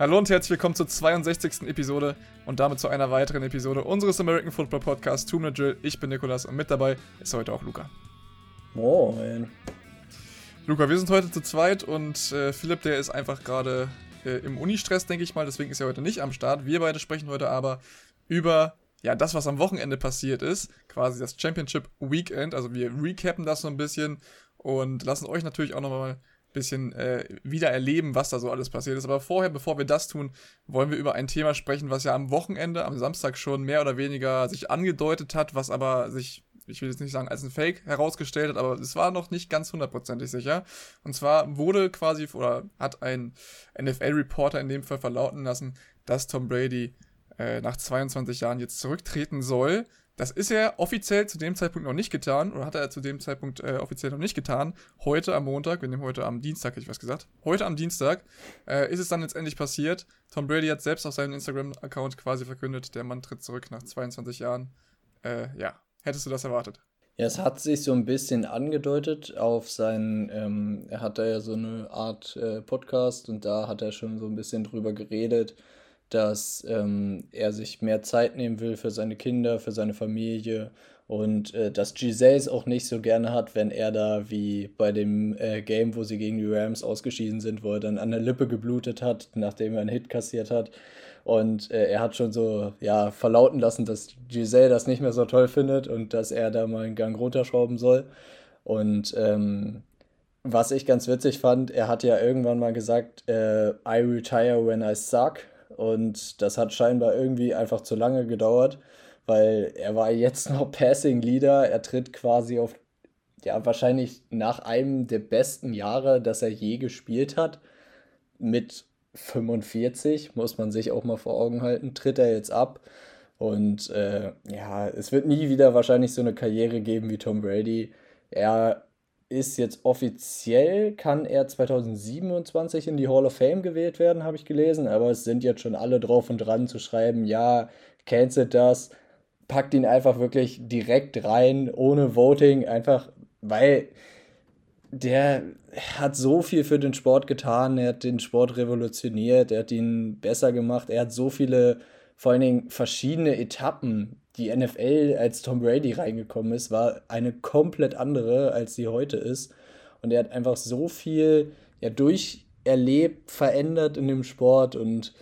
Hallo und herzlich willkommen zur 62. Episode und damit zu einer weiteren Episode unseres American Football Podcasts Two Minute Drill. Ich bin Nikolas und mit dabei ist heute auch Luca. Moin. Luca, wir sind heute zu zweit und äh, Philipp, der ist einfach gerade äh, im Uni-Stress, denke ich mal, deswegen ist er heute nicht am Start. Wir beide sprechen heute aber über ja, das, was am Wochenende passiert ist, quasi das Championship Weekend. Also wir recappen das so ein bisschen und lassen euch natürlich auch nochmal bisschen äh, wieder erleben, was da so alles passiert ist. Aber vorher, bevor wir das tun, wollen wir über ein Thema sprechen, was ja am Wochenende, am Samstag schon mehr oder weniger sich angedeutet hat, was aber sich, ich will jetzt nicht sagen als ein Fake herausgestellt hat, aber es war noch nicht ganz hundertprozentig sicher. Und zwar wurde quasi, oder hat ein NFL-Reporter in dem Fall verlauten lassen, dass Tom Brady äh, nach 22 Jahren jetzt zurücktreten soll das ist er offiziell zu dem Zeitpunkt noch nicht getan, oder hat er zu dem Zeitpunkt äh, offiziell noch nicht getan. Heute am Montag, wir nehmen heute am Dienstag, hätte ich was gesagt. Heute am Dienstag äh, ist es dann letztendlich passiert. Tom Brady hat selbst auf seinem Instagram-Account quasi verkündet, der Mann tritt zurück nach 22 Jahren. Äh, ja, hättest du das erwartet? Ja, es hat sich so ein bisschen angedeutet auf seinen, ähm, er hat da ja so eine Art äh, Podcast und da hat er schon so ein bisschen drüber geredet dass ähm, er sich mehr Zeit nehmen will für seine Kinder, für seine Familie und äh, dass Giselle es auch nicht so gerne hat, wenn er da wie bei dem äh, Game, wo sie gegen die Rams ausgeschieden sind, wo er dann an der Lippe geblutet hat, nachdem er einen Hit kassiert hat. Und äh, er hat schon so ja, verlauten lassen, dass Giselle das nicht mehr so toll findet und dass er da mal einen Gang runterschrauben soll. Und ähm, was ich ganz witzig fand, er hat ja irgendwann mal gesagt, äh, I retire when I suck. Und das hat scheinbar irgendwie einfach zu lange gedauert, weil er war jetzt noch Passing Leader. Er tritt quasi auf, ja, wahrscheinlich nach einem der besten Jahre, das er je gespielt hat. Mit 45, muss man sich auch mal vor Augen halten, tritt er jetzt ab. Und äh, ja, es wird nie wieder wahrscheinlich so eine Karriere geben wie Tom Brady. Er ist jetzt offiziell, kann er 2027 in die Hall of Fame gewählt werden, habe ich gelesen, aber es sind jetzt schon alle drauf und dran zu schreiben, ja, cancelt das, packt ihn einfach wirklich direkt rein, ohne Voting, einfach, weil der hat so viel für den Sport getan, er hat den Sport revolutioniert, er hat ihn besser gemacht, er hat so viele, vor allen Dingen verschiedene Etappen die NFL, als Tom Brady reingekommen ist, war eine komplett andere, als sie heute ist. Und er hat einfach so viel ja, durcherlebt, verändert in dem Sport und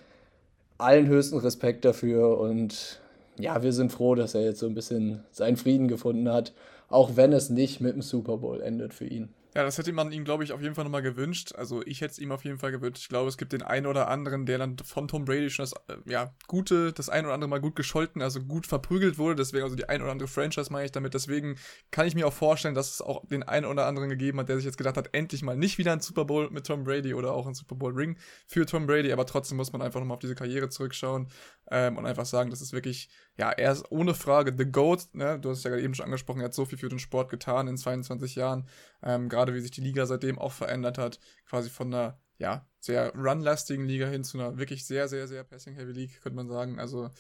allen höchsten Respekt dafür. Und ja, wir sind froh, dass er jetzt so ein bisschen seinen Frieden gefunden hat, auch wenn es nicht mit dem Super Bowl endet für ihn. Ja, das hätte man ihm, glaube ich, auf jeden Fall nochmal gewünscht. Also ich hätte es ihm auf jeden Fall gewünscht. Ich glaube, es gibt den einen oder anderen, der dann von Tom Brady schon das, äh, ja, gute, das ein oder andere Mal gut gescholten, also gut verprügelt wurde. Deswegen, also die ein oder andere Franchise meine ich damit. Deswegen kann ich mir auch vorstellen, dass es auch den einen oder anderen gegeben hat, der sich jetzt gedacht hat, endlich mal nicht wieder ein Super Bowl mit Tom Brady oder auch ein Super Bowl Ring für Tom Brady. Aber trotzdem muss man einfach nochmal auf diese Karriere zurückschauen ähm, und einfach sagen, das ist wirklich, ja, er ist ohne Frage the GOAT. Ne? Du hast es ja gerade eben schon angesprochen, er hat so viel für den Sport getan in 22 Jahren. Ähm, gerade wie sich die Liga seitdem auch verändert hat, quasi von einer ja, sehr runlastigen Liga hin zu einer wirklich sehr, sehr, sehr Passing-Heavy League, könnte man sagen. Also,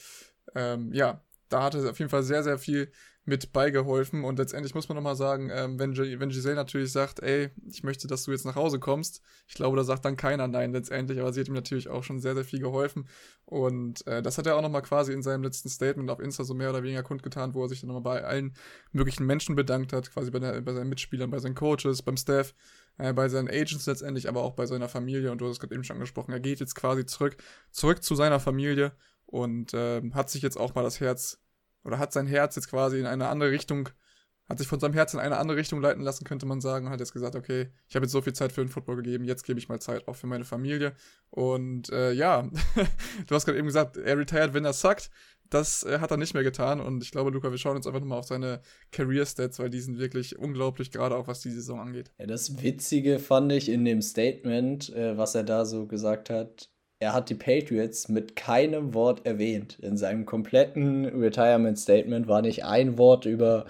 ähm, ja, da hat er auf jeden Fall sehr, sehr viel mit beigeholfen. Und letztendlich muss man nochmal sagen, ähm, wenn, wenn Giselle natürlich sagt, ey, ich möchte, dass du jetzt nach Hause kommst, ich glaube, da sagt dann keiner nein letztendlich, aber sie hat ihm natürlich auch schon sehr, sehr viel geholfen. Und äh, das hat er auch nochmal quasi in seinem letzten Statement auf Insta so mehr oder weniger kundgetan, wo er sich dann nochmal bei allen möglichen Menschen bedankt hat, quasi bei, der, bei seinen Mitspielern, bei seinen Coaches, beim Staff, äh, bei seinen Agents letztendlich, aber auch bei seiner Familie. Und du hast es gerade eben schon angesprochen, er geht jetzt quasi zurück, zurück zu seiner Familie und äh, hat sich jetzt auch mal das Herz oder hat sein Herz jetzt quasi in eine andere Richtung, hat sich von seinem Herz in eine andere Richtung leiten lassen, könnte man sagen, und hat jetzt gesagt, okay, ich habe jetzt so viel Zeit für den Football gegeben, jetzt gebe ich mal Zeit auch für meine Familie. Und äh, ja, du hast gerade eben gesagt, er retired, wenn er suckt. Das äh, hat er nicht mehr getan und ich glaube, Luca, wir schauen uns einfach nochmal auf seine Career-Stats, weil die sind wirklich unglaublich, gerade auch was die Saison angeht. Ja, das Witzige fand ich in dem Statement, äh, was er da so gesagt hat, er hat die Patriots mit keinem Wort erwähnt. In seinem kompletten Retirement Statement war nicht ein Wort über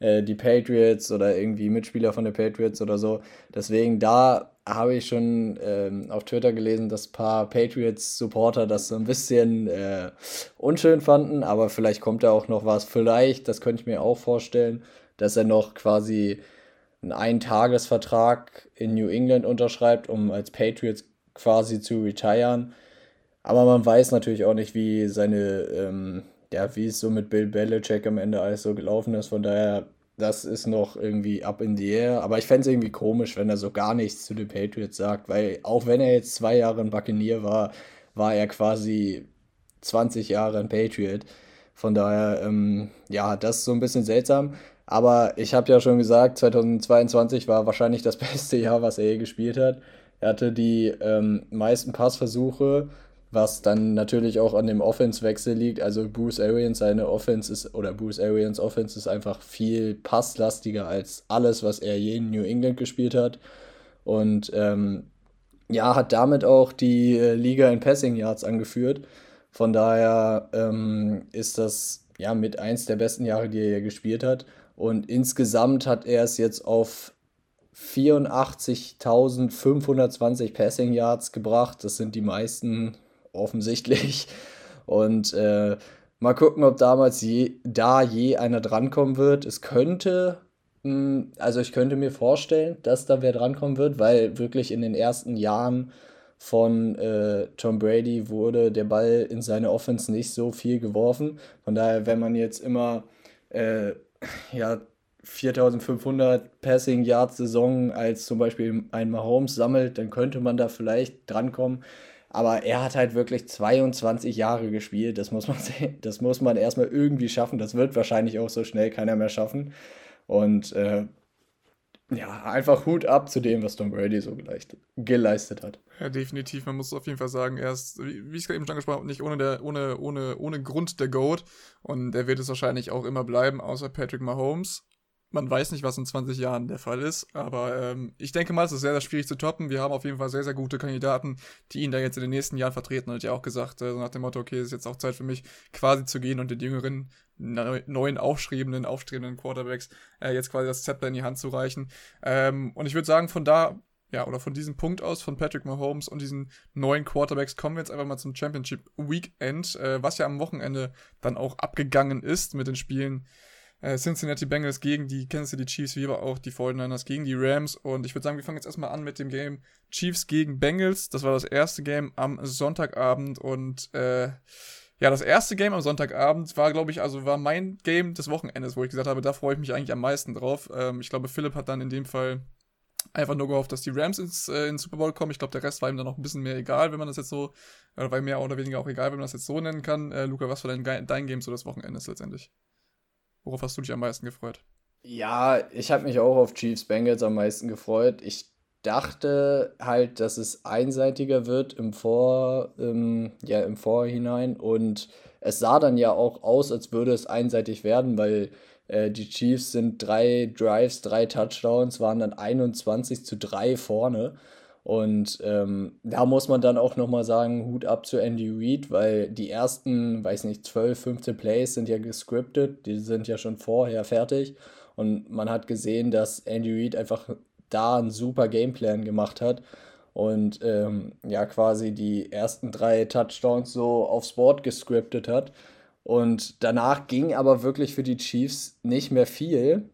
äh, die Patriots oder irgendwie Mitspieler von den Patriots oder so. Deswegen da habe ich schon ähm, auf Twitter gelesen, dass ein paar Patriots-Supporter das so ein bisschen äh, unschön fanden, aber vielleicht kommt da auch noch was. Vielleicht, das könnte ich mir auch vorstellen, dass er noch quasi einen Eintagesvertrag in New England unterschreibt, um als Patriots quasi zu retiren. Aber man weiß natürlich auch nicht, wie seine, ähm, ja, wie es so mit Bill Belichick am Ende alles so gelaufen ist. Von daher, das ist noch irgendwie up in the air. Aber ich fände es irgendwie komisch, wenn er so gar nichts zu den Patriots sagt, weil auch wenn er jetzt zwei Jahre ein Buccaneer war, war er quasi 20 Jahre ein Patriot. Von daher, ähm, ja, das ist so ein bisschen seltsam. Aber ich habe ja schon gesagt, 2022 war wahrscheinlich das beste Jahr, was er je gespielt hat. Er hatte die ähm, meisten Passversuche, was dann natürlich auch an dem Offense-Wechsel liegt. Also Bruce Arians, seine Offense ist, oder Bruce Arians Offense ist einfach viel passlastiger als alles, was er je in New England gespielt hat. Und ähm, ja, hat damit auch die äh, Liga in Passing Yards angeführt. Von daher ähm, ist das ja mit eins der besten Jahre, die er gespielt hat. Und insgesamt hat er es jetzt auf 84.520 Passing Yards gebracht. Das sind die meisten offensichtlich. Und äh, mal gucken, ob damals je, da je einer drankommen wird. Es könnte, mh, hm, also ich könnte mir vorstellen, dass da wer drankommen wird, weil wirklich in den ersten Jahren von äh, Tom Brady wurde der Ball in seine Offense nicht so viel geworfen. Von daher, wenn man jetzt immer äh, ja, 4500 Passing Yards Saison als zum Beispiel ein Mahomes sammelt, dann könnte man da vielleicht drankommen. Aber er hat halt wirklich 22 Jahre gespielt. Das muss man sehen. Das muss man erstmal irgendwie schaffen. Das wird wahrscheinlich auch so schnell keiner mehr schaffen. Und äh, ja, einfach Hut ab zu dem, was Tom Brady so geleistet hat. Ja, definitiv. Man muss auf jeden Fall sagen, er ist, wie ich es gerade eben schon angesprochen habe, nicht ohne, der, ohne, ohne, ohne Grund der GOAT. Und er wird es wahrscheinlich auch immer bleiben, außer Patrick Mahomes man weiß nicht, was in 20 Jahren der Fall ist, aber ähm, ich denke mal, es ist sehr, sehr schwierig zu toppen. Wir haben auf jeden Fall sehr, sehr gute Kandidaten, die ihn da jetzt in den nächsten Jahren vertreten. Und hat ja auch gesagt, äh, nach dem Motto, okay, es ist jetzt auch Zeit für mich, quasi zu gehen und den jüngeren, neuen, aufstrebenden, aufstrebenden Quarterbacks äh, jetzt quasi das Zepter in die Hand zu reichen. Ähm, und ich würde sagen, von da ja, oder von diesem Punkt aus von Patrick Mahomes und diesen neuen Quarterbacks kommen wir jetzt einfach mal zum Championship Weekend, äh, was ja am Wochenende dann auch abgegangen ist mit den Spielen äh, Cincinnati Bengals gegen die Kansas City Chiefs, wie aber auch die 49ers gegen die Rams. Und ich würde sagen, wir fangen jetzt erstmal an mit dem Game Chiefs gegen Bengals. Das war das erste Game am Sonntagabend und äh, ja, das erste Game am Sonntagabend war, glaube ich, also war mein Game des Wochenendes, wo ich gesagt habe, da freue ich mich eigentlich am meisten drauf. Ähm, ich glaube, Philipp hat dann in dem Fall einfach nur gehofft, dass die Rams ins, äh, ins Super Bowl kommen. Ich glaube, der Rest war ihm dann noch ein bisschen mehr egal, wenn man das jetzt so, oder war mehr oder weniger auch egal, wenn man das jetzt so nennen kann. Äh, Luca, was war dein, dein Game so des Wochenendes letztendlich? Worauf hast du dich am meisten gefreut? Ja, ich habe mich auch auf Chiefs Bengals am meisten gefreut. Ich dachte halt, dass es einseitiger wird im Vor, ähm, ja, im Vorhinein und es sah dann ja auch aus, als würde es einseitig werden, weil äh, die Chiefs sind drei Drives, drei Touchdowns, waren dann 21 zu 3 vorne und ähm, da muss man dann auch nochmal sagen, Hut ab zu Andy Reid, weil die ersten, weiß nicht, 12, 15 Plays sind ja gescriptet, die sind ja schon vorher fertig. Und man hat gesehen, dass Andy Reid einfach da einen super Gameplan gemacht hat und ähm, ja quasi die ersten drei Touchdowns so aufs Board gescriptet hat. Und danach ging aber wirklich für die Chiefs nicht mehr viel.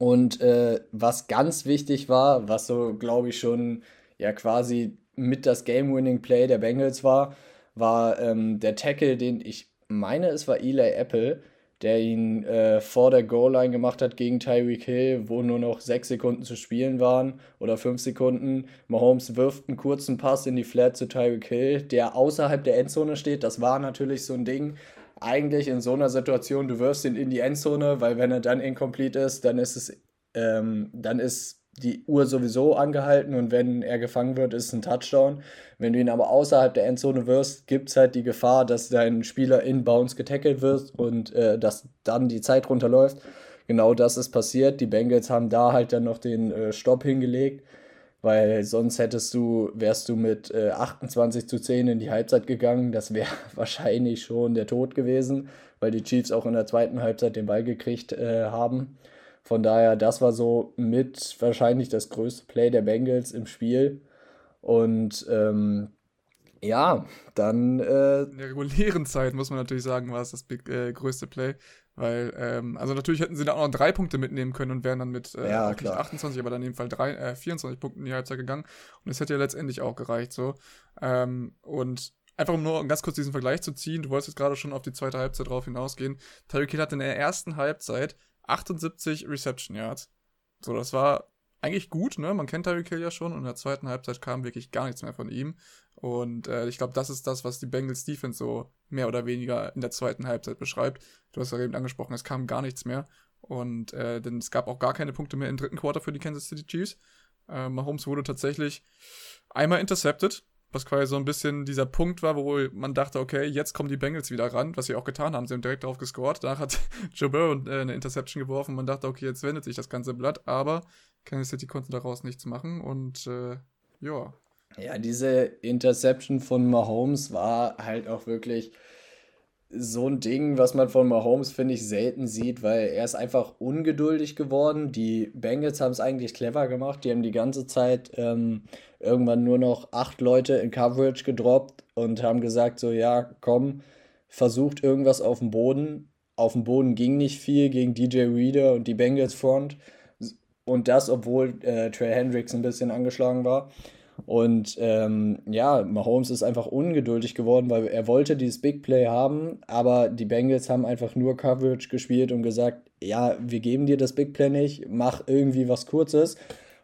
Und äh, was ganz wichtig war, was so, glaube ich, schon ja quasi mit das Game-Winning-Play der Bengals war, war ähm, der Tackle, den ich meine, es war Eli Apple, der ihn äh, vor der Goal-Line gemacht hat gegen Tyreek Hill, wo nur noch sechs Sekunden zu spielen waren oder fünf Sekunden. Mahomes wirft einen kurzen Pass in die Flat zu Tyreek Hill, der außerhalb der Endzone steht. Das war natürlich so ein Ding eigentlich in so einer Situation, du wirfst ihn in die Endzone, weil wenn er dann incomplete ist, dann ist es, ähm, dann ist die Uhr sowieso angehalten und wenn er gefangen wird, ist es ein Touchdown. Wenn du ihn aber außerhalb der Endzone wirst, gibt es halt die Gefahr, dass dein Spieler inbounds getackelt wird und äh, dass dann die Zeit runterläuft. Genau das ist passiert. Die Bengals haben da halt dann noch den äh, Stopp hingelegt weil sonst hättest du, wärst du mit äh, 28 zu 10 in die Halbzeit gegangen. Das wäre wahrscheinlich schon der Tod gewesen, weil die Chiefs auch in der zweiten Halbzeit den Ball gekriegt äh, haben. Von daher, das war so mit wahrscheinlich das größte Play der Bengals im Spiel. Und ähm, ja, dann. Äh, in der regulären Zeit muss man natürlich sagen, war es das big, äh, größte Play. Weil, ähm, also natürlich hätten sie da auch noch drei Punkte mitnehmen können und wären dann mit äh, ja, nicht 28, aber dann in dem Fall drei, äh, 24 Punkten in die Halbzeit gegangen. Und es hätte ja letztendlich auch gereicht so. Ähm, und einfach um nur ganz kurz diesen Vergleich zu ziehen, du wolltest jetzt gerade schon auf die zweite Halbzeit drauf hinausgehen. Tyreek Hill hatte in der ersten Halbzeit 78 Reception Yards. So, das war eigentlich gut, ne? Man kennt Tyreek Hill ja schon und in der zweiten Halbzeit kam wirklich gar nichts mehr von ihm. Und äh, ich glaube, das ist das, was die Bengals Defense so mehr oder weniger in der zweiten Halbzeit beschreibt. Du hast ja eben angesprochen, es kam gar nichts mehr. Und äh, denn es gab auch gar keine Punkte mehr im dritten Quarter für die Kansas City Chiefs. Äh, Mahomes wurde tatsächlich einmal intercepted, was quasi so ein bisschen dieser Punkt war, wo man dachte, okay, jetzt kommen die Bengals wieder ran, was sie auch getan haben. Sie haben direkt darauf gescored. Danach hat Joe Burrow äh, eine Interception geworfen. Man dachte, okay, jetzt wendet sich das ganze Blatt, aber Kansas City konnte daraus nichts machen und äh, ja. Ja, diese Interception von Mahomes war halt auch wirklich so ein Ding, was man von Mahomes, finde ich, selten sieht, weil er ist einfach ungeduldig geworden. Die Bengals haben es eigentlich clever gemacht. Die haben die ganze Zeit ähm, irgendwann nur noch acht Leute in Coverage gedroppt und haben gesagt, so ja, komm, versucht irgendwas auf dem Boden. Auf dem Boden ging nicht viel gegen DJ Reader und die Bengals Front. Und das, obwohl äh, Trey Hendricks ein bisschen angeschlagen war. Und ähm, ja, Mahomes ist einfach ungeduldig geworden, weil er wollte dieses Big Play haben, aber die Bengals haben einfach nur Coverage gespielt und gesagt, ja, wir geben dir das Big Play nicht, mach irgendwie was Kurzes.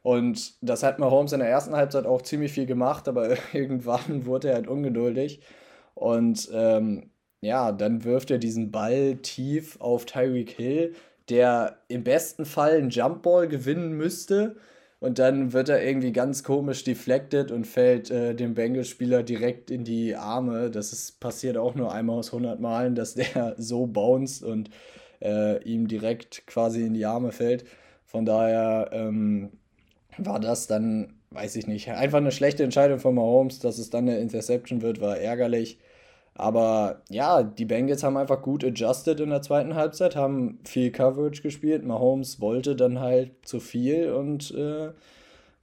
Und das hat Mahomes in der ersten Halbzeit auch ziemlich viel gemacht, aber irgendwann wurde er halt ungeduldig. Und ähm, ja, dann wirft er diesen Ball tief auf Tyreek Hill, der im besten Fall einen Jumpball gewinnen müsste und dann wird er irgendwie ganz komisch deflected und fällt äh, dem Bengals-Spieler direkt in die Arme. Das ist passiert auch nur einmal aus 100 Malen, dass der so bounced und äh, ihm direkt quasi in die Arme fällt. Von daher ähm, war das dann, weiß ich nicht, einfach eine schlechte Entscheidung von Mahomes, dass es dann eine Interception wird, war ärgerlich. Aber ja, die Bengals haben einfach gut adjusted in der zweiten Halbzeit, haben viel Coverage gespielt. Mahomes wollte dann halt zu viel und äh,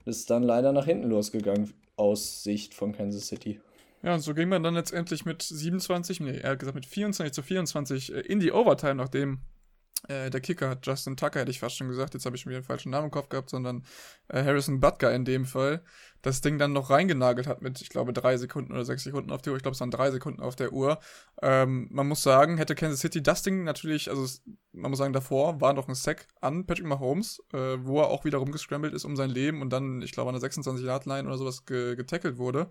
ist dann leider nach hinten losgegangen aus Sicht von Kansas City. Ja, und so ging man dann letztendlich mit 27, nee, er hat gesagt mit 24 zu 24 äh, in die Overtime, nachdem äh, der Kicker hat Justin Tucker, hätte ich fast schon gesagt, jetzt habe ich schon wieder den falschen Namen im Kopf gehabt, sondern äh, Harrison Butker in dem Fall, das Ding dann noch reingenagelt hat mit, ich glaube, drei Sekunden oder sechs Sekunden auf der Uhr. Ich glaube, es waren drei Sekunden auf der Uhr. Ähm, man muss sagen, hätte Kansas City das Ding natürlich, also man muss sagen, davor war noch ein Sack an Patrick Mahomes, äh, wo er auch wieder rumgescrambled ist um sein Leben und dann, ich glaube, an der 26-Yard-Line oder sowas ge getackelt wurde.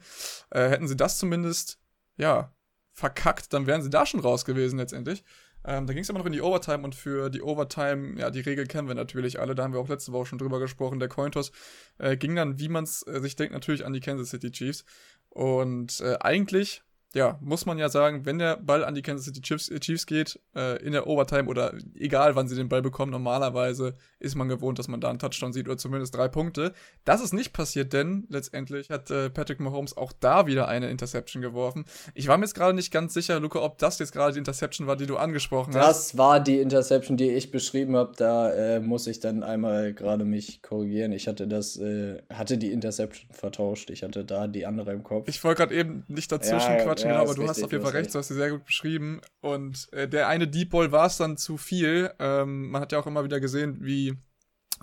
Äh, hätten sie das zumindest, ja, verkackt, dann wären sie da schon raus gewesen letztendlich. Ähm, da ging es aber noch in die Overtime und für die Overtime, ja, die Regel kennen wir natürlich alle, da haben wir auch letzte Woche schon drüber gesprochen. Der Cointos äh, ging dann, wie man es äh, sich denkt, natürlich an die Kansas City Chiefs. Und äh, eigentlich ja, muss man ja sagen, wenn der Ball an die Kansas City Chiefs, äh, Chiefs geht, äh, in der Overtime oder egal wann sie den Ball bekommen, normalerweise ist man gewohnt, dass man da einen Touchdown sieht oder zumindest drei Punkte. Das ist nicht passiert, denn letztendlich hat äh, Patrick Mahomes auch da wieder eine Interception geworfen. Ich war mir jetzt gerade nicht ganz sicher, Luca, ob das jetzt gerade die Interception war, die du angesprochen das hast. Das war die Interception, die ich beschrieben habe. Da äh, muss ich dann einmal gerade mich korrigieren. Ich hatte das, äh, hatte die Interception vertauscht. Ich hatte da die andere im Kopf. Ich wollte gerade eben nicht dazwischen ja, quatschen. Ja, genau, aber du hast auf jeden Fall recht, du hast sie sehr gut beschrieben. Und äh, der eine Deep Ball war es dann zu viel. Ähm, man hat ja auch immer wieder gesehen, wie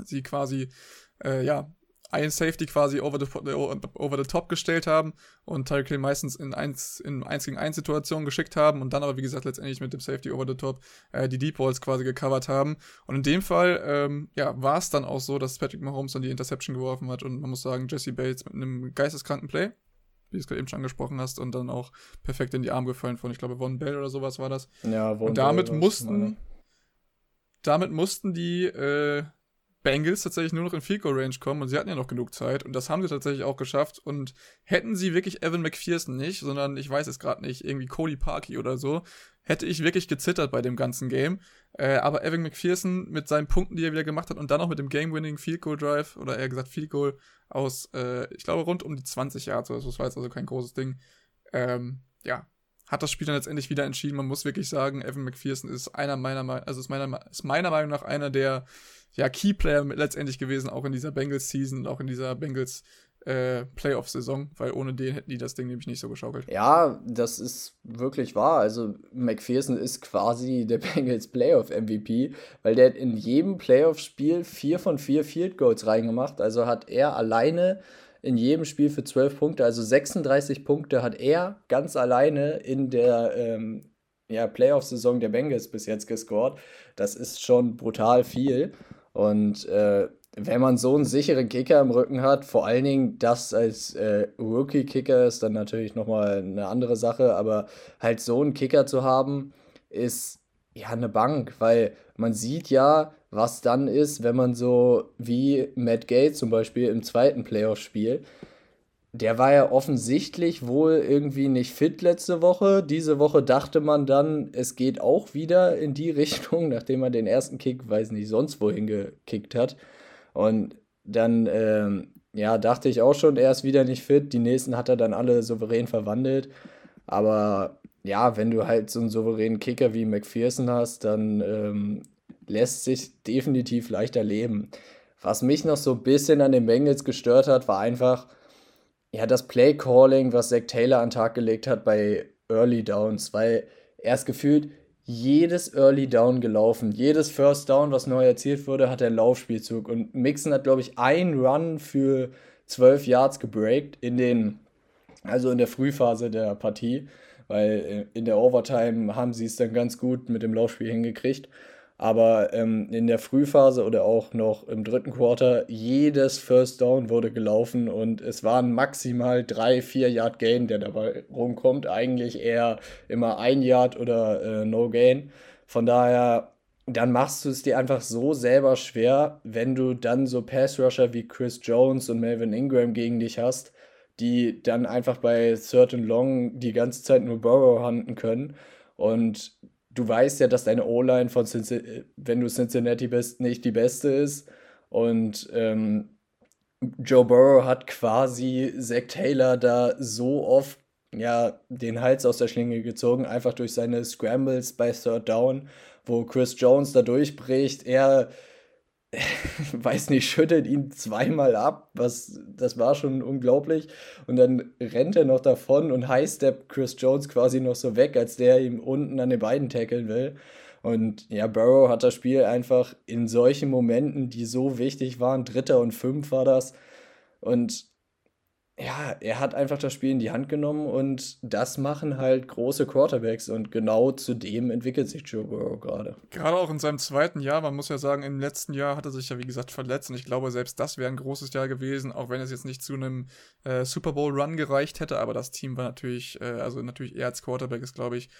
sie quasi, äh, ja, ein Safety quasi over the, over the top gestellt haben und Tyreek Hill meistens in 1 in 1 gegen 1 Situationen geschickt haben und dann aber wie gesagt letztendlich mit dem Safety over the top äh, die Deep Balls quasi gecovert haben und in dem Fall ähm, ja war es dann auch so, dass Patrick Mahomes dann die Interception geworfen hat und man muss sagen Jesse Bates mit einem geisteskranken Play wie du es gerade eben schon angesprochen hast, und dann auch perfekt in die Arme gefallen von, ich glaube, Von Bell oder sowas war das. Ja, Von Und damit mussten, damit mussten die äh, Bengals tatsächlich nur noch in Field Goal Range kommen und sie hatten ja noch genug Zeit und das haben sie tatsächlich auch geschafft und hätten sie wirklich Evan McPherson nicht, sondern ich weiß es gerade nicht, irgendwie Cody Parkey oder so, hätte ich wirklich gezittert bei dem ganzen Game. Äh, aber Evan McPherson mit seinen Punkten, die er wieder gemacht hat und dann auch mit dem Game-Winning Field Goal Drive oder eher gesagt Field Goal aus, äh, ich glaube, rund um die 20 Yards oder so, das war jetzt also kein großes Ding. Ähm, ja, hat das Spiel dann letztendlich wieder entschieden. Man muss wirklich sagen, Evan McPherson ist einer meiner, also ist meiner, ist meiner Meinung nach einer der ja, Keyplayer letztendlich gewesen, auch in dieser Bengals-Season, auch in dieser Bengals äh, weil ohne den hätten die das Ding nämlich nicht so geschaukelt. Ja, das ist wirklich wahr. Also McPherson ist quasi der Bengals Playoff-MVP, weil der hat in jedem Playoff-Spiel vier von vier Field Goals reingemacht. Also hat er alleine in jedem Spiel für 12 Punkte. Also 36 Punkte hat er ganz alleine in der ähm, ja, Playoff-Saison der Bengals bis jetzt gescored. Das ist schon brutal viel. Und äh, wenn man so einen sicheren Kicker im Rücken hat, vor allen Dingen das als äh, Rookie-Kicker ist dann natürlich nochmal eine andere Sache, aber halt so einen Kicker zu haben, ist ja eine Bank, weil man sieht ja, was dann ist, wenn man so wie Matt Gay zum Beispiel im zweiten Playoff-Spiel, der war ja offensichtlich wohl irgendwie nicht fit letzte Woche. Diese Woche dachte man dann, es geht auch wieder in die Richtung, nachdem er den ersten Kick, weiß nicht, sonst wohin gekickt hat. Und dann, ähm, ja, dachte ich auch schon, er ist wieder nicht fit. Die nächsten hat er dann alle souverän verwandelt. Aber ja, wenn du halt so einen souveränen Kicker wie McPherson hast, dann ähm, lässt sich definitiv leichter leben. Was mich noch so ein bisschen an den Bengals gestört hat, war einfach, ja, das Play Calling, was Zach Taylor an den Tag gelegt hat bei Early Downs, weil er ist gefühlt jedes Early Down gelaufen. Jedes First Down, was neu erzielt wurde, hat er Laufspielzug. Und Mixon hat, glaube ich, einen Run für 12 Yards gebreakt in den, also in der Frühphase der Partie, weil äh, in der Overtime haben sie es dann ganz gut mit dem Laufspiel hingekriegt. Aber ähm, in der Frühphase oder auch noch im dritten Quarter, jedes First Down wurde gelaufen und es waren maximal drei, vier Yard Gain, der dabei rumkommt. Eigentlich eher immer ein Yard oder äh, No Gain. Von daher, dann machst du es dir einfach so selber schwer, wenn du dann so Pass Rusher wie Chris Jones und Melvin Ingram gegen dich hast, die dann einfach bei and Long die ganze Zeit nur Burrow handen können. Und du weißt ja, dass deine O-Line von Cincinnati, wenn du Cincinnati bist, nicht die beste ist. Und ähm, Joe Burrow hat quasi Zach Taylor da so oft ja, den Hals aus der Schlinge gezogen, einfach durch seine Scrambles bei Third Down, wo Chris Jones da durchbricht. Er weiß nicht, schüttelt ihn zweimal ab, was, das war schon unglaublich. Und dann rennt er noch davon und high-step Chris Jones quasi noch so weg, als der ihm unten an den Beinen tackeln will. Und ja, Burrow hat das Spiel einfach in solchen Momenten, die so wichtig waren, Dritter und Fünf war das. Und ja, er hat einfach das Spiel in die Hand genommen und das machen halt große Quarterbacks und genau zu dem entwickelt sich Joe Burrow gerade. Gerade auch in seinem zweiten Jahr, man muss ja sagen, im letzten Jahr hat er sich ja wie gesagt verletzt und ich glaube, selbst das wäre ein großes Jahr gewesen, auch wenn es jetzt nicht zu einem äh, Super Bowl Run gereicht hätte, aber das Team war natürlich, äh, also natürlich er als Quarterback ist, glaube ich,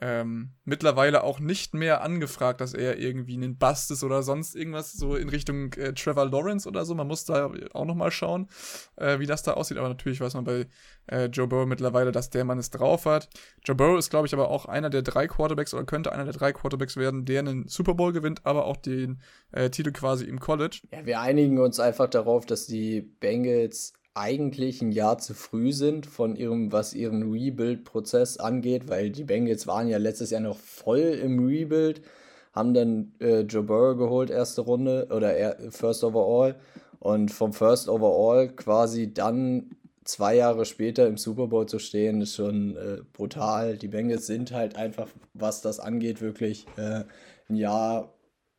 ähm, mittlerweile auch nicht mehr angefragt, dass er irgendwie einen Bust ist oder sonst irgendwas so in Richtung äh, Trevor Lawrence oder so. Man muss da auch noch mal schauen, äh, wie das da aussieht. Aber natürlich weiß man bei äh, Joe Burrow mittlerweile, dass der Mann es drauf hat. Joe Burrow ist, glaube ich, aber auch einer der drei Quarterbacks oder könnte einer der drei Quarterbacks werden, der einen Super Bowl gewinnt, aber auch den äh, Titel quasi im College. Ja, wir einigen uns einfach darauf, dass die Bengals eigentlich ein Jahr zu früh sind von ihrem, was ihren Rebuild-Prozess angeht, weil die Bengals waren ja letztes Jahr noch voll im Rebuild, haben dann äh, Joe Burrow geholt, erste Runde oder er, First Overall und vom First Overall quasi dann zwei Jahre später im Super Bowl zu stehen, ist schon äh, brutal. Die Bengals sind halt einfach, was das angeht, wirklich äh, ein Jahr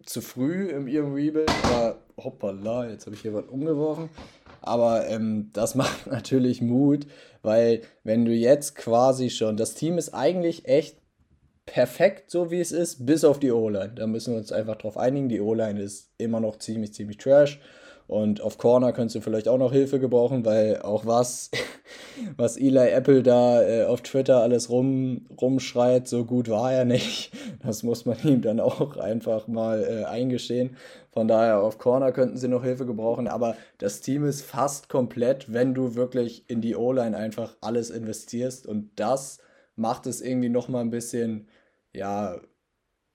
zu früh in ihrem Rebuild. Aber hoppala, jetzt habe ich hier was umgeworfen. Aber ähm, das macht natürlich Mut, weil wenn du jetzt quasi schon, das Team ist eigentlich echt perfekt, so wie es ist, bis auf die O-Line. Da müssen wir uns einfach drauf einigen. Die O-Line ist immer noch ziemlich, ziemlich trash. Und auf Corner könntest du vielleicht auch noch Hilfe gebrauchen, weil auch was, was Eli Apple da äh, auf Twitter alles rum, rumschreit, so gut war er nicht. Das muss man ihm dann auch einfach mal äh, eingestehen. Von daher auf Corner könnten sie noch Hilfe gebrauchen, aber das Team ist fast komplett, wenn du wirklich in die O-Line einfach alles investierst. Und das macht es irgendwie nochmal ein bisschen, ja,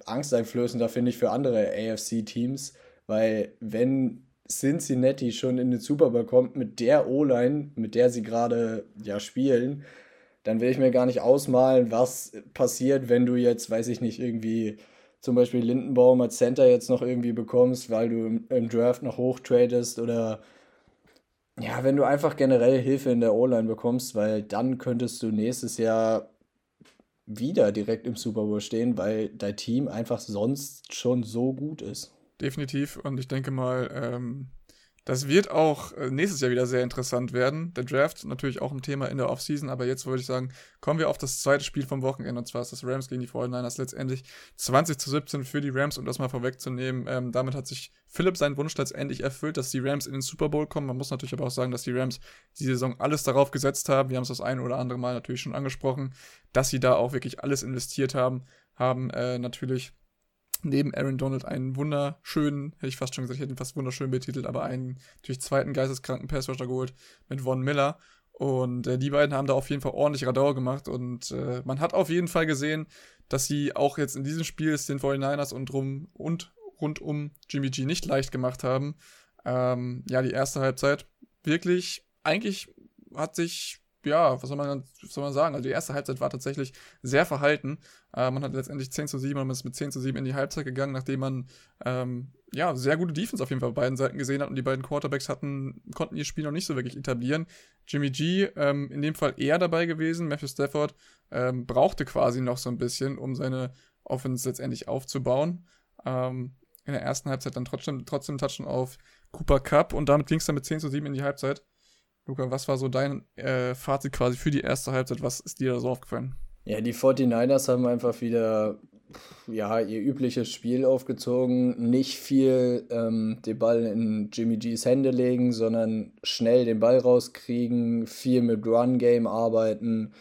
angsteinflößender, finde ich, für andere AFC-Teams. Weil wenn Cincinnati schon in den Super Bowl kommt mit der O-Line, mit der sie gerade ja spielen, dann will ich mir gar nicht ausmalen, was passiert, wenn du jetzt, weiß ich nicht, irgendwie zum Beispiel Lindenbaum als Center jetzt noch irgendwie bekommst, weil du im, im Draft noch hochtradest oder ja, wenn du einfach generell Hilfe in der O-Line bekommst, weil dann könntest du nächstes Jahr wieder direkt im Super Bowl stehen, weil dein Team einfach sonst schon so gut ist. Definitiv. Und ich denke mal, ähm, Das wird auch äh, nächstes Jahr wieder sehr interessant werden. Der Draft natürlich auch ein Thema in der Offseason, aber jetzt würde ich sagen, kommen wir auf das zweite Spiel vom Wochenende und zwar ist das Rams gegen die 49ers letztendlich 20 zu 17 für die Rams, um das mal vorwegzunehmen. Ähm, damit hat sich Philipp seinen Wunsch letztendlich erfüllt, dass die Rams in den Super Bowl kommen. Man muss natürlich aber auch sagen, dass die Rams die Saison alles darauf gesetzt haben. Wir haben es das ein oder andere Mal natürlich schon angesprochen, dass sie da auch wirklich alles investiert haben, haben äh, natürlich neben Aaron Donald einen wunderschönen, hätte ich fast schon gesagt, ich hätte ihn fast wunderschön betitelt, aber einen natürlich zweiten geisteskranken Passrusher geholt mit Von Miller. Und äh, die beiden haben da auf jeden Fall ordentlich Radau gemacht und äh, man hat auf jeden Fall gesehen, dass sie auch jetzt in diesem Spiel es den 49ers und, rum, und rund um Jimmy G nicht leicht gemacht haben. Ähm, ja, die erste Halbzeit wirklich, eigentlich hat sich ja, was soll man, soll man sagen? Also die erste Halbzeit war tatsächlich sehr verhalten. Äh, man hat letztendlich 10 zu 7 und ist mit 10 zu 7 in die Halbzeit gegangen, nachdem man ähm, ja, sehr gute Defense auf jeden Fall auf beiden Seiten gesehen hat und die beiden Quarterbacks hatten, konnten ihr Spiel noch nicht so wirklich etablieren. Jimmy G, ähm, in dem Fall eher dabei gewesen. Matthew Stafford ähm, brauchte quasi noch so ein bisschen, um seine Offense letztendlich aufzubauen. Ähm, in der ersten Halbzeit dann trotzdem, trotzdem Touchen auf Cooper Cup und damit ging es dann mit 10 zu 7 in die Halbzeit. Luca, was war so dein äh, Fazit quasi für die erste Halbzeit? Was ist dir da so aufgefallen? Ja, die 49ers haben einfach wieder ja, ihr übliches Spiel aufgezogen. Nicht viel ähm, den Ball in Jimmy G's Hände legen, sondern schnell den Ball rauskriegen, viel mit Run-Game arbeiten.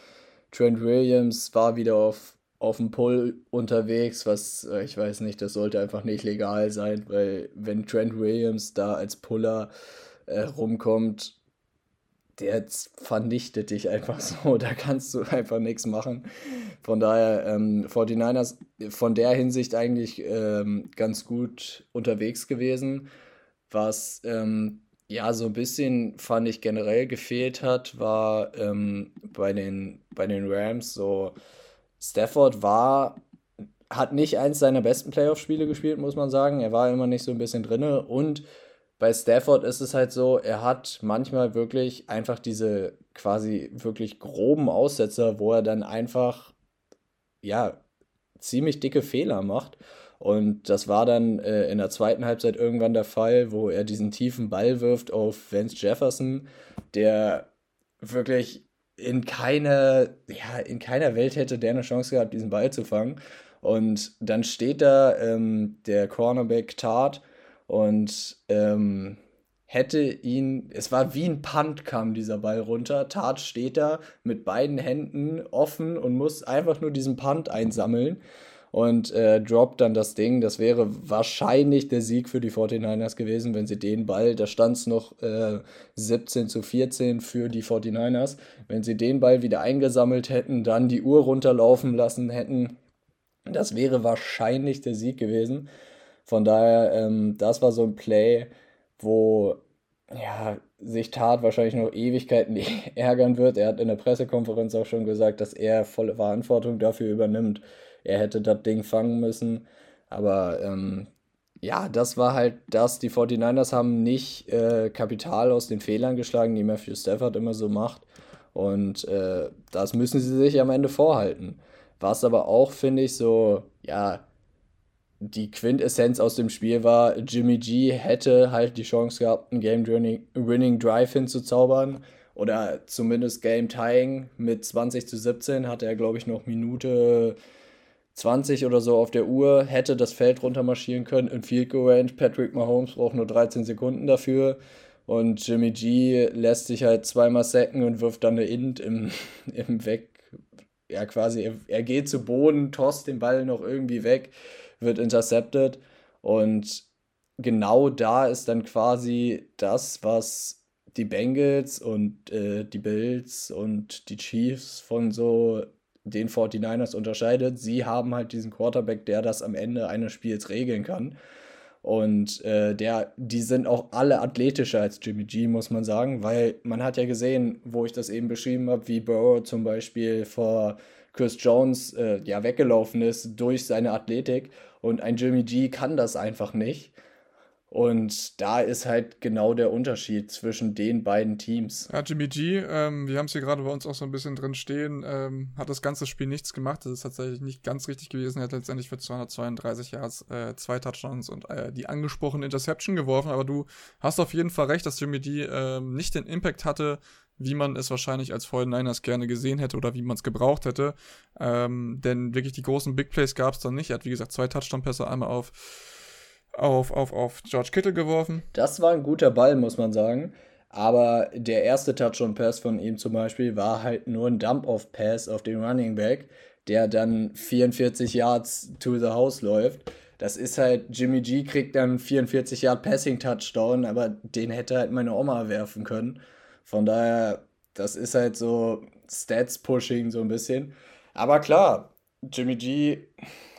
Trent Williams war wieder auf, auf dem Pull unterwegs, was äh, ich weiß nicht, das sollte einfach nicht legal sein, weil wenn Trent Williams da als Puller äh, rumkommt, der vernichtet dich einfach so. Da kannst du einfach nichts machen. Von daher, ähm, 49ers von der Hinsicht eigentlich ähm, ganz gut unterwegs gewesen. Was ähm, ja so ein bisschen, fand ich, generell gefehlt hat, war ähm, bei, den, bei den Rams so, Stafford war hat nicht eins seiner besten Playoff-Spiele gespielt, muss man sagen. Er war immer nicht so ein bisschen drinne und bei Stafford ist es halt so, er hat manchmal wirklich einfach diese quasi wirklich groben Aussetzer, wo er dann einfach, ja, ziemlich dicke Fehler macht. Und das war dann äh, in der zweiten Halbzeit irgendwann der Fall, wo er diesen tiefen Ball wirft auf Vance Jefferson, der wirklich in keine, ja, in keiner Welt hätte der eine Chance gehabt, diesen Ball zu fangen. Und dann steht da ähm, der Cornerback Tart und ähm, hätte ihn, es war wie ein Punt, kam dieser Ball runter. Tat steht da mit beiden Händen offen und muss einfach nur diesen Punt einsammeln und äh, droppt dann das Ding. Das wäre wahrscheinlich der Sieg für die 49ers gewesen, wenn sie den Ball, da stand es noch äh, 17 zu 14 für die 49ers, wenn sie den Ball wieder eingesammelt hätten, dann die Uhr runterlaufen lassen hätten. Das wäre wahrscheinlich der Sieg gewesen. Von daher, ähm, das war so ein Play, wo ja, sich Tat wahrscheinlich noch Ewigkeiten ärgern wird. Er hat in der Pressekonferenz auch schon gesagt, dass er volle Verantwortung dafür übernimmt. Er hätte das Ding fangen müssen. Aber ähm, ja, das war halt das. Die 49ers haben nicht äh, Kapital aus den Fehlern geschlagen, die Matthew Stafford immer so macht. Und äh, das müssen sie sich am Ende vorhalten. Was aber auch, finde ich, so, ja, die Quintessenz aus dem Spiel war, Jimmy G hätte halt die Chance gehabt, einen Game-Winning Drive hinzuzaubern oder zumindest Game-Tying mit 20 zu 17 hatte er, glaube ich, noch Minute 20 oder so auf der Uhr, hätte das Feld runtermarschieren können in Field Goal Range. Patrick Mahomes braucht nur 13 Sekunden dafür. Und Jimmy G lässt sich halt zweimal sacken und wirft dann eine Int im, im Weg. Ja, quasi, er, er geht zu Boden, tost den Ball noch irgendwie weg wird intercepted und genau da ist dann quasi das, was die Bengals und äh, die Bills und die Chiefs von so den 49ers unterscheidet. Sie haben halt diesen Quarterback, der das am Ende eines Spiels regeln kann. Und äh, der, die sind auch alle athletischer als Jimmy G, muss man sagen, weil man hat ja gesehen, wo ich das eben beschrieben habe, wie Burrow zum Beispiel vor Chris Jones äh, ja weggelaufen ist durch seine Athletik und ein Jimmy G kann das einfach nicht. Und da ist halt genau der Unterschied zwischen den beiden Teams. Ja, Jimmy G, ähm, wir haben es hier gerade bei uns auch so ein bisschen drin stehen, ähm, hat das ganze Spiel nichts gemacht. Das ist tatsächlich nicht ganz richtig gewesen. Er hat letztendlich für 232 Yards äh, zwei Touchdowns und äh, die angesprochene Interception geworfen. Aber du hast auf jeden Fall recht, dass Jimmy G ähm, nicht den Impact hatte, wie man es wahrscheinlich als 49ers gerne gesehen hätte oder wie man es gebraucht hätte. Ähm, denn wirklich die großen Big Plays gab es dann nicht. Er hat, wie gesagt, zwei Touchdown-Pässe einmal auf auf, auf, auf George Kittle geworfen. Das war ein guter Ball, muss man sagen. Aber der erste Touchdown-Pass von ihm zum Beispiel war halt nur ein Dump-Off-Pass auf den Running Back, der dann 44 Yards to the house läuft. Das ist halt, Jimmy G kriegt dann 44 Yard Passing Touchdown, aber den hätte halt meine Oma werfen können. Von daher, das ist halt so Stats-Pushing so ein bisschen. Aber klar, Jimmy G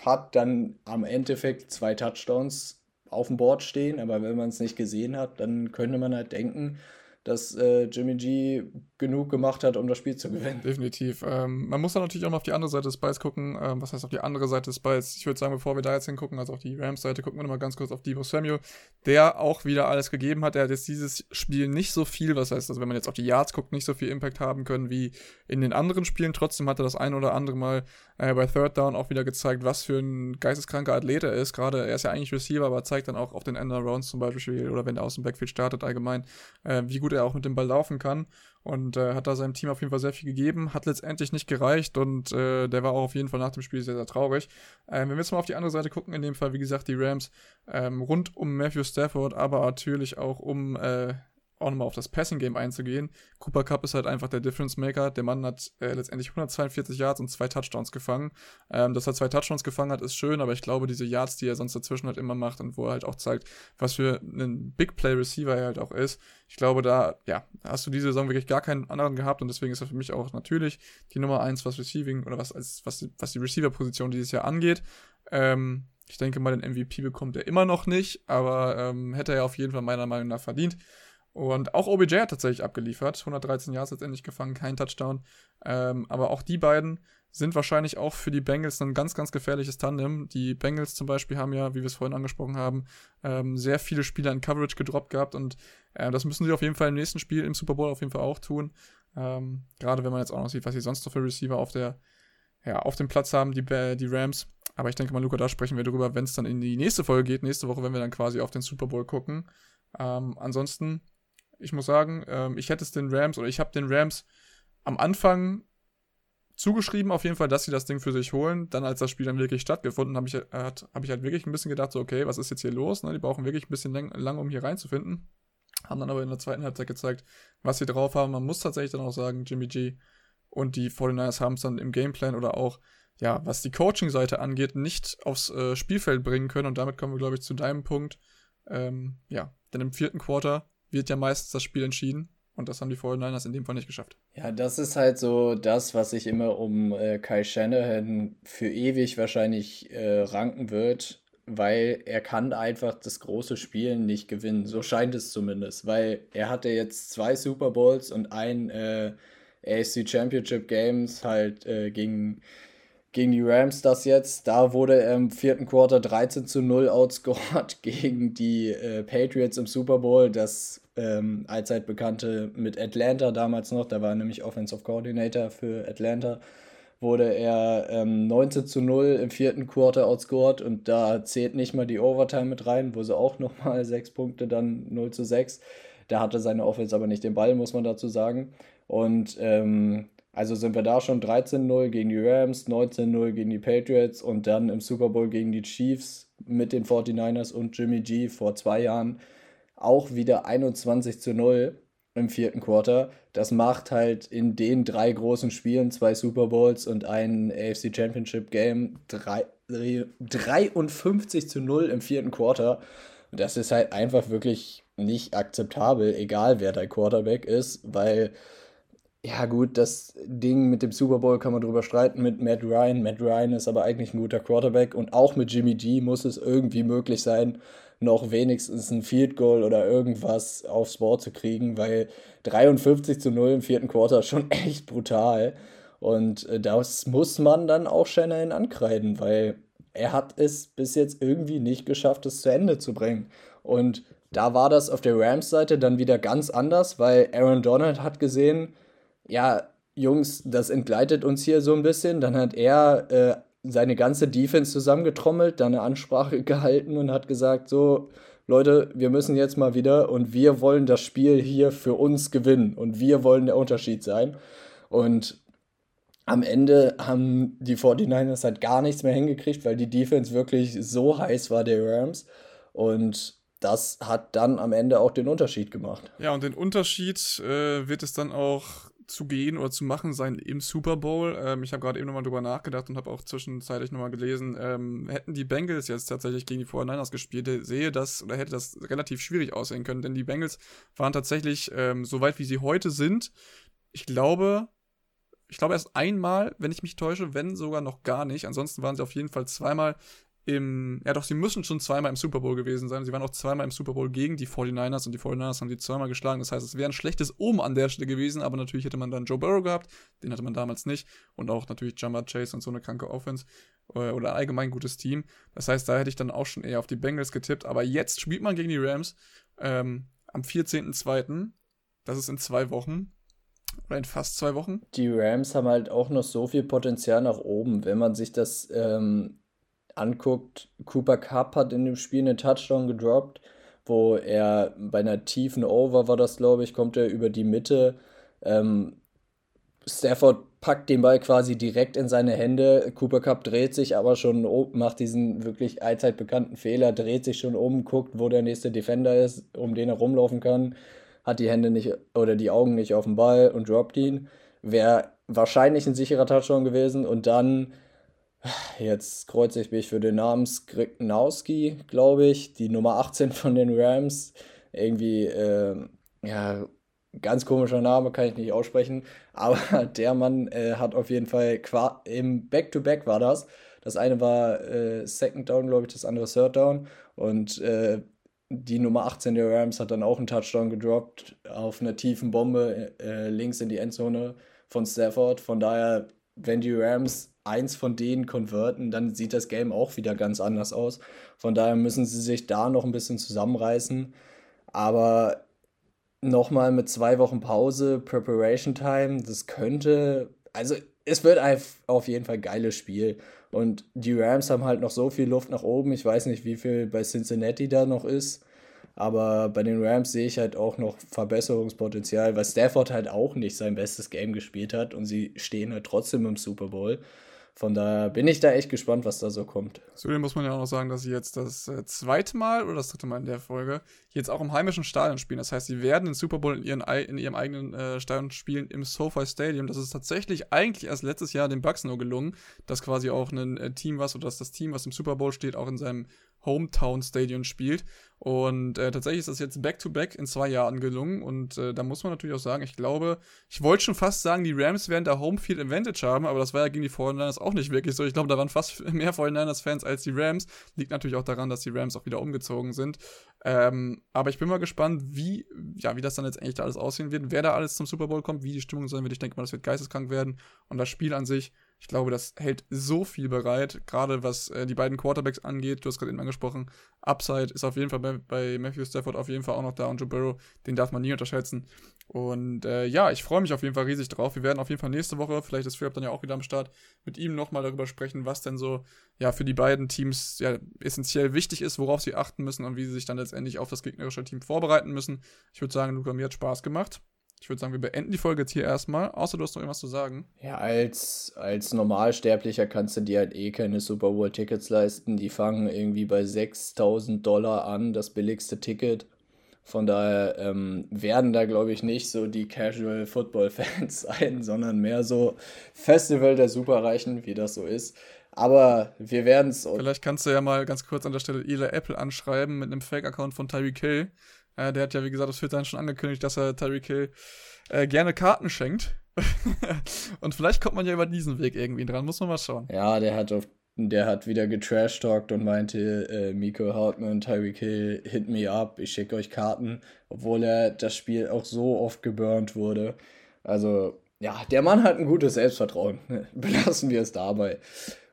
hat dann am Endeffekt zwei Touchdowns auf dem Board stehen, aber wenn man es nicht gesehen hat, dann könnte man halt denken, dass äh, Jimmy G genug gemacht hat, um das Spiel zu gewinnen. Definitiv. Ähm, man muss dann natürlich auch mal auf die andere Seite des Balls gucken. Ähm, was heißt auf die andere Seite des Balls? Ich würde sagen, bevor wir da jetzt hingucken, also auf die Rams-Seite, gucken wir nochmal ganz kurz auf Debo Samuel, der auch wieder alles gegeben hat. Er hat jetzt dieses Spiel nicht so viel, was heißt, also wenn man jetzt auf die Yards guckt, nicht so viel Impact haben können wie in den anderen Spielen. Trotzdem hat er das ein oder andere Mal äh, bei Third Down auch wieder gezeigt, was für ein geisteskranker Athlet er ist. Gerade, er ist ja eigentlich Receiver, aber zeigt dann auch auf den End Rounds zum Beispiel oder wenn er aus dem Backfield startet allgemein, äh, wie gut er auch mit dem Ball laufen kann und äh, hat da seinem Team auf jeden Fall sehr viel gegeben, hat letztendlich nicht gereicht und äh, der war auch auf jeden Fall nach dem Spiel sehr, sehr traurig. Ähm, wenn wir jetzt mal auf die andere Seite gucken, in dem Fall, wie gesagt, die Rams ähm, rund um Matthew Stafford, aber natürlich auch um äh, auch nochmal auf das Passing-Game einzugehen. Cooper Cup ist halt einfach der Difference-Maker. Der Mann hat äh, letztendlich 142 Yards und zwei Touchdowns gefangen. Ähm, dass er zwei Touchdowns gefangen hat, ist schön, aber ich glaube, diese Yards, die er sonst dazwischen halt immer macht und wo er halt auch zeigt, was für ein Big-Play-Receiver er halt auch ist, ich glaube, da, ja, hast du diese Saison wirklich gar keinen anderen gehabt und deswegen ist er für mich auch natürlich die Nummer eins, was Receiving oder was, als, was, was die Receiver-Position dieses Jahr angeht. Ähm, ich denke mal, den MVP bekommt er immer noch nicht, aber ähm, hätte er auf jeden Fall meiner Meinung nach verdient. Und auch OBJ hat tatsächlich abgeliefert. 113 Yards letztendlich gefangen, kein Touchdown. Ähm, aber auch die beiden sind wahrscheinlich auch für die Bengals ein ganz, ganz gefährliches Tandem. Die Bengals zum Beispiel haben ja, wie wir es vorhin angesprochen haben, ähm, sehr viele Spieler in Coverage gedroppt gehabt und äh, das müssen sie auf jeden Fall im nächsten Spiel im Super Bowl auf jeden Fall auch tun. Ähm, Gerade wenn man jetzt auch noch sieht, was sie sonst noch für Receiver auf der, ja, auf dem Platz haben, die, die Rams. Aber ich denke mal, Luca, da sprechen wir drüber, wenn es dann in die nächste Folge geht. Nächste Woche, wenn wir dann quasi auf den Super Bowl gucken. Ähm, ansonsten ich muss sagen, ähm, ich hätte es den Rams oder ich habe den Rams am Anfang zugeschrieben, auf jeden Fall, dass sie das Ding für sich holen. Dann, als das Spiel dann wirklich stattgefunden, habe ich, äh, hab ich halt wirklich ein bisschen gedacht, so, okay, was ist jetzt hier los? Ne? Die brauchen wirklich ein bisschen lang, lang, um hier reinzufinden. Haben dann aber in der zweiten Halbzeit gezeigt, was sie drauf haben. Man muss tatsächlich dann auch sagen, Jimmy G und die 49ers haben es dann im Gameplan oder auch, ja, was die Coaching-Seite angeht, nicht aufs äh, Spielfeld bringen können. Und damit kommen wir, glaube ich, zu deinem Punkt. Ähm, ja, denn im vierten Quarter wird ja meistens das Spiel entschieden. Und das haben die 49ers in dem Fall nicht geschafft. Ja, das ist halt so das, was sich immer um äh, Kai Shanahan für ewig wahrscheinlich äh, ranken wird, weil er kann einfach das große Spiel nicht gewinnen. So scheint es zumindest, weil er hatte jetzt zwei Super Bowls und ein äh, AFC Championship Games halt äh, gegen gegen die Rams das jetzt. Da wurde er im vierten Quarter 13 zu 0 outscored gegen die äh, Patriots im Super Bowl. Das ähm, allzeit bekannte mit Atlanta damals noch, da war er nämlich Offensive Coordinator für Atlanta, wurde er ähm, 19 zu 0 im vierten Quarter outscored und da zählt nicht mal die Overtime mit rein, wo sie auch nochmal sechs Punkte, dann 0 zu 6. Da hatte seine Offense aber nicht den Ball, muss man dazu sagen. Und ähm, also sind wir da schon 13-0 gegen die Rams, 19-0 gegen die Patriots und dann im Super Bowl gegen die Chiefs mit den 49ers und Jimmy G vor zwei Jahren auch wieder 21 zu 0 im vierten Quarter. Das macht halt in den drei großen Spielen, zwei Super Bowls und ein AFC Championship Game, 53 zu 0 im vierten Quarter. Und das ist halt einfach wirklich nicht akzeptabel, egal wer dein Quarterback ist, weil ja, gut, das Ding mit dem Super Bowl kann man drüber streiten mit Matt Ryan. Matt Ryan ist aber eigentlich ein guter Quarterback und auch mit Jimmy G muss es irgendwie möglich sein, noch wenigstens ein Field Goal oder irgendwas aufs Board zu kriegen, weil 53 zu 0 im vierten Quarter ist schon echt brutal. Und äh, das muss man dann auch Shanahan ankreiden, weil er hat es bis jetzt irgendwie nicht geschafft, es zu Ende zu bringen. Und da war das auf der Rams-Seite dann wieder ganz anders, weil Aaron Donald hat gesehen, ja, Jungs, das entgleitet uns hier so ein bisschen. Dann hat er äh, seine ganze Defense zusammengetrommelt, dann eine Ansprache gehalten und hat gesagt, so, Leute, wir müssen jetzt mal wieder und wir wollen das Spiel hier für uns gewinnen und wir wollen der Unterschied sein. Und am Ende haben die 49ers halt gar nichts mehr hingekriegt, weil die Defense wirklich so heiß war der Rams. Und das hat dann am Ende auch den Unterschied gemacht. Ja, und den Unterschied äh, wird es dann auch zu gehen oder zu machen sein im Super Bowl. Ähm, ich habe gerade eben nochmal drüber nachgedacht und habe auch zwischenzeitlich nochmal gelesen, ähm, hätten die Bengals jetzt tatsächlich gegen die 49ers gespielt, sehe das oder hätte das relativ schwierig aussehen können, denn die Bengals waren tatsächlich ähm, so weit, wie sie heute sind. Ich glaube, ich glaube erst einmal, wenn ich mich täusche, wenn sogar noch gar nicht. Ansonsten waren sie auf jeden Fall zweimal im, ja doch, sie müssen schon zweimal im Super Bowl gewesen sein. Sie waren auch zweimal im Super Bowl gegen die 49ers und die 49ers haben sie zweimal geschlagen. Das heißt, es wäre ein schlechtes Omen an der Stelle gewesen, aber natürlich hätte man dann Joe Burrow gehabt, den hatte man damals nicht und auch natürlich Jamar Chase und so eine kranke Offense äh, oder allgemein gutes Team. Das heißt, da hätte ich dann auch schon eher auf die Bengals getippt, aber jetzt spielt man gegen die Rams ähm, am 14.02. Das ist in zwei Wochen. Oder in fast zwei Wochen. Die Rams haben halt auch noch so viel Potenzial nach oben. Wenn man sich das ähm, anguckt, Cooper Cup hat in dem Spiel einen Touchdown gedroppt, wo er bei einer tiefen Over war das, glaube ich, kommt er über die Mitte. Ähm, Stafford packt den Ball quasi direkt in seine Hände. Cooper Cup dreht sich aber schon um, macht diesen wirklich allzeit bekannten Fehler, dreht sich schon um, guckt, wo der nächste Defender ist, um den er rumlaufen kann, hat die Hände nicht oder die Augen nicht auf dem Ball und droppt ihn. Wäre wahrscheinlich ein sicherer Touchdown gewesen und dann Jetzt kreuze ich mich für den Namen Skrignowski, glaube ich, die Nummer 18 von den Rams. Irgendwie, äh, ja, ganz komischer Name, kann ich nicht aussprechen. Aber der Mann äh, hat auf jeden Fall im Back-to-Back -Back war das. Das eine war äh, Second Down, glaube ich, das andere Third Down. Und äh, die Nummer 18 der Rams hat dann auch einen Touchdown gedroppt auf einer tiefen Bombe äh, links in die Endzone von Stafford. Von daher, wenn die Rams eins von denen konverten, dann sieht das Game auch wieder ganz anders aus. Von daher müssen sie sich da noch ein bisschen zusammenreißen. Aber nochmal mit zwei Wochen Pause, Preparation Time, das könnte, also es wird auf jeden Fall ein geiles Spiel. Und die Rams haben halt noch so viel Luft nach oben. Ich weiß nicht, wie viel bei Cincinnati da noch ist. Aber bei den Rams sehe ich halt auch noch Verbesserungspotenzial, weil Stafford halt auch nicht sein bestes Game gespielt hat und sie stehen halt trotzdem im Super Bowl. Von daher bin ich da echt gespannt, was da so kommt. Zudem muss man ja auch noch sagen, dass sie jetzt das äh, zweite Mal oder das dritte Mal in der Folge jetzt auch im heimischen Stadion spielen. Das heißt, sie werden den Super Bowl in, ihren, in ihrem eigenen äh, Stadion spielen im SoFi Stadium. Das ist tatsächlich eigentlich erst letztes Jahr den Bucks nur gelungen, dass quasi auch ein äh, Team, was oder dass das Team, was im Super Bowl steht, auch in seinem Hometown Stadion spielt. Und äh, tatsächlich ist das jetzt back-to-back -back in zwei Jahren gelungen. Und äh, da muss man natürlich auch sagen, ich glaube, ich wollte schon fast sagen, die Rams werden da Homefield Advantage haben, aber das war ja gegen die 49ers auch nicht wirklich so. Ich glaube, da waren fast mehr 49ers-Fans als die Rams. Liegt natürlich auch daran, dass die Rams auch wieder umgezogen sind. Ähm, aber ich bin mal gespannt, wie, ja, wie das dann letztendlich da alles aussehen wird, wer da alles zum Super Bowl kommt, wie die Stimmung sein wird. Ich denke mal, das wird geisteskrank werden. Und das Spiel an sich ich glaube, das hält so viel bereit, gerade was äh, die beiden Quarterbacks angeht. Du hast gerade eben angesprochen, Upside ist auf jeden Fall bei, bei, Matthew Stafford auf jeden Fall auch noch da und Joe Burrow, den darf man nie unterschätzen. Und äh, ja, ich freue mich auf jeden Fall riesig drauf. Wir werden auf jeden Fall nächste Woche, vielleicht ist Philip dann ja auch wieder am Start, mit ihm nochmal darüber sprechen, was denn so ja für die beiden Teams ja essentiell wichtig ist, worauf sie achten müssen und wie sie sich dann letztendlich auf das gegnerische Team vorbereiten müssen. Ich würde sagen, Luca, mir hat Spaß gemacht. Ich würde sagen, wir beenden die Folge jetzt hier erstmal, außer du hast noch irgendwas zu sagen. Ja, als, als Normalsterblicher kannst du dir halt eh keine Super Bowl-Tickets leisten. Die fangen irgendwie bei 6000 Dollar an, das billigste Ticket. Von daher ähm, werden da, glaube ich, nicht so die Casual Football-Fans sein, sondern mehr so Festival der Superreichen, wie das so ist. Aber wir werden es. Vielleicht kannst du ja mal ganz kurz an der Stelle Eli Apple anschreiben mit einem Fake-Account von Tyreek Hill äh, der hat ja, wie gesagt, das Twitter schon angekündigt, dass er Tyreek Hill äh, gerne Karten schenkt. und vielleicht kommt man ja über diesen Weg irgendwie dran, muss man mal schauen. Ja, der hat auf der hat wieder getrash-talkt und meinte, äh, Miko Hartmann, Tyreek Hill, hit me up, ich schicke euch Karten, obwohl er das Spiel auch so oft geburnt wurde. Also, ja, der Mann hat ein gutes Selbstvertrauen. Belassen wir es dabei.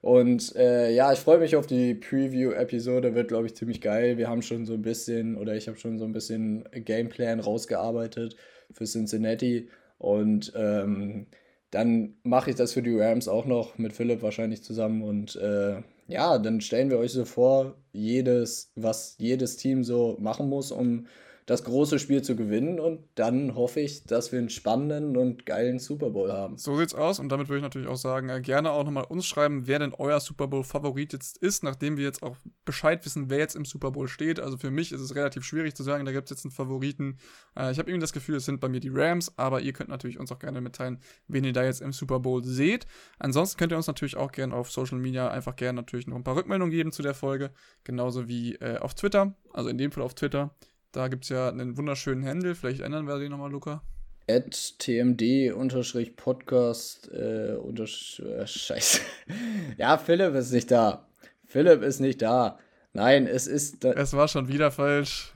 Und äh, ja, ich freue mich auf die Preview-Episode, wird, glaube ich, ziemlich geil. Wir haben schon so ein bisschen, oder ich habe schon so ein bisschen Gameplan rausgearbeitet für Cincinnati. Und ähm, dann mache ich das für die Rams auch noch mit Philipp wahrscheinlich zusammen. Und äh, ja, dann stellen wir euch so vor, jedes, was jedes Team so machen muss, um das große Spiel zu gewinnen und dann hoffe ich, dass wir einen spannenden und geilen Super Bowl haben. So sieht's aus und damit würde ich natürlich auch sagen, äh, gerne auch nochmal uns schreiben, wer denn euer Super Bowl Favorit jetzt ist, nachdem wir jetzt auch Bescheid wissen, wer jetzt im Super Bowl steht. Also für mich ist es relativ schwierig zu sagen, da gibt es jetzt einen Favoriten. Äh, ich habe irgendwie das Gefühl, es sind bei mir die Rams, aber ihr könnt natürlich uns auch gerne mitteilen, wen ihr da jetzt im Super Bowl seht. Ansonsten könnt ihr uns natürlich auch gerne auf Social Media einfach gerne natürlich noch ein paar Rückmeldungen geben zu der Folge, genauso wie äh, auf Twitter, also in dem Fall auf Twitter. Da gibt es ja einen wunderschönen Handle. Vielleicht ändern wir den nochmal, Luca. At tmd-podcast äh, äh, Scheiße. ja, Philipp ist nicht da. Philipp ist nicht da. Nein, es ist. es war schon wieder falsch.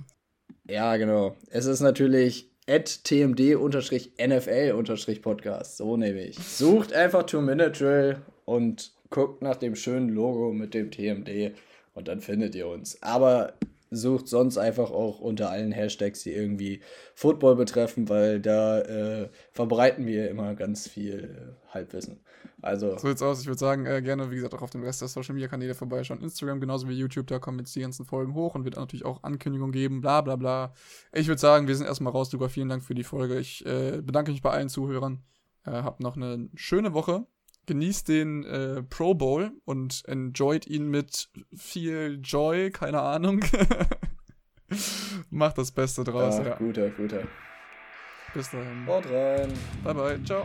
Ja, genau. Es ist natürlich at tmd-nfl-podcast. So nehme ich. Sucht einfach Two-Minute-Drill und guckt nach dem schönen Logo mit dem TMD und dann findet ihr uns. Aber sucht sonst einfach auch unter allen Hashtags, die irgendwie Football betreffen, weil da äh, verbreiten wir immer ganz viel äh, Halbwissen. Also. So jetzt aus. Ich würde sagen, äh, gerne, wie gesagt, auch auf dem Rest der Social Media Kanäle vorbeischauen. Instagram genauso wie YouTube, da kommen jetzt die ganzen Folgen hoch und wird natürlich auch Ankündigungen geben, bla bla bla. Ich würde sagen, wir sind erstmal raus, Luca. Vielen Dank für die Folge. Ich äh, bedanke mich bei allen Zuhörern. Äh, habt noch eine schöne Woche genießt den äh, Pro Bowl und enjoyt ihn mit viel Joy, keine Ahnung. Macht das Beste draus, ja. Guter, guter. Bis dahin. Haut rein. Bye, bye. Ciao.